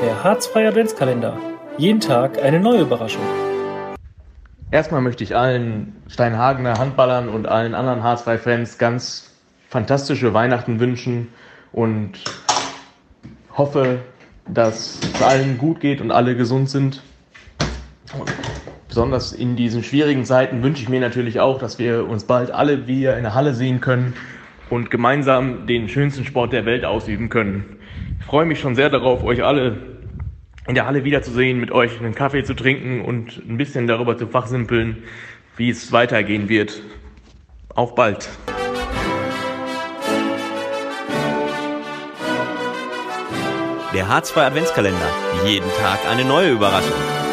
Der Harzfreie Adventskalender. Jeden Tag eine neue Überraschung. Erstmal möchte ich allen Steinhagener Handballern und allen anderen Harzfrei-Fans ganz fantastische Weihnachten wünschen und hoffe, dass es allen gut geht und alle gesund sind. Besonders in diesen schwierigen Zeiten wünsche ich mir natürlich auch, dass wir uns bald alle wieder in der Halle sehen können und gemeinsam den schönsten Sport der Welt ausüben können. Ich freue mich schon sehr darauf, euch alle in der Halle wiederzusehen, mit euch einen Kaffee zu trinken und ein bisschen darüber zu fachsimpeln, wie es weitergehen wird. Auf bald! Der Harzfreie Adventskalender. Jeden Tag eine neue Überraschung.